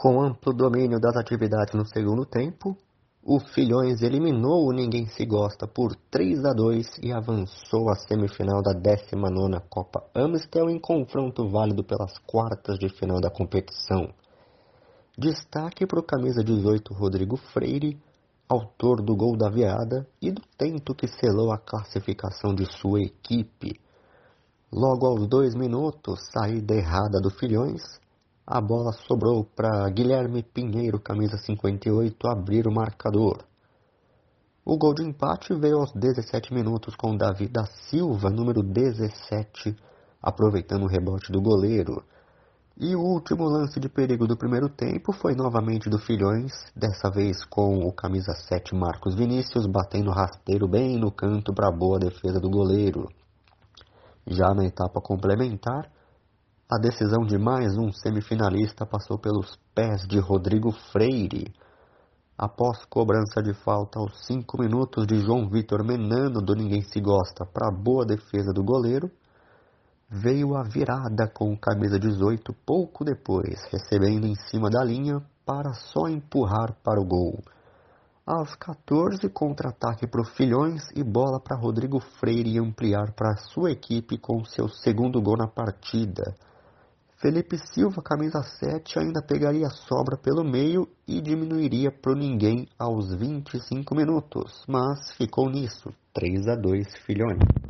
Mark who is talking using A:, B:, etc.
A: Com amplo domínio das atividades no segundo tempo, o Filhões eliminou o Ninguém Se Gosta por 3 a 2 e avançou à semifinal da 19ª Copa Amstel em confronto válido pelas quartas de final da competição. Destaque para o camisa 18 Rodrigo Freire, autor do gol da virada e do tento que selou a classificação de sua equipe. Logo aos dois minutos, saída errada do Filhões, a bola sobrou para Guilherme Pinheiro, camisa 58, abrir o marcador. O gol de empate veio aos 17 minutos com Davi da Silva, número 17, aproveitando o rebote do goleiro. E o último lance de perigo do primeiro tempo foi novamente do Filhões, dessa vez com o camisa 7 Marcos Vinícius batendo rasteiro bem no canto para boa defesa do goleiro. Já na etapa complementar, a decisão de mais um semifinalista passou pelos pés de Rodrigo Freire. Após cobrança de falta aos 5 minutos de João Vitor Menano do Ninguém Se Gosta para boa defesa do goleiro, veio a virada com camisa 18 pouco depois, recebendo em cima da linha para só empurrar para o gol. Aos 14, contra-ataque para o Filhões e bola para Rodrigo Freire ampliar para sua equipe com seu segundo gol na partida. Felipe Silva, camisa 7, ainda pegaria a sobra pelo meio e diminuiria para ninguém aos 25 minutos, mas ficou nisso, 3 a 2 Filhões.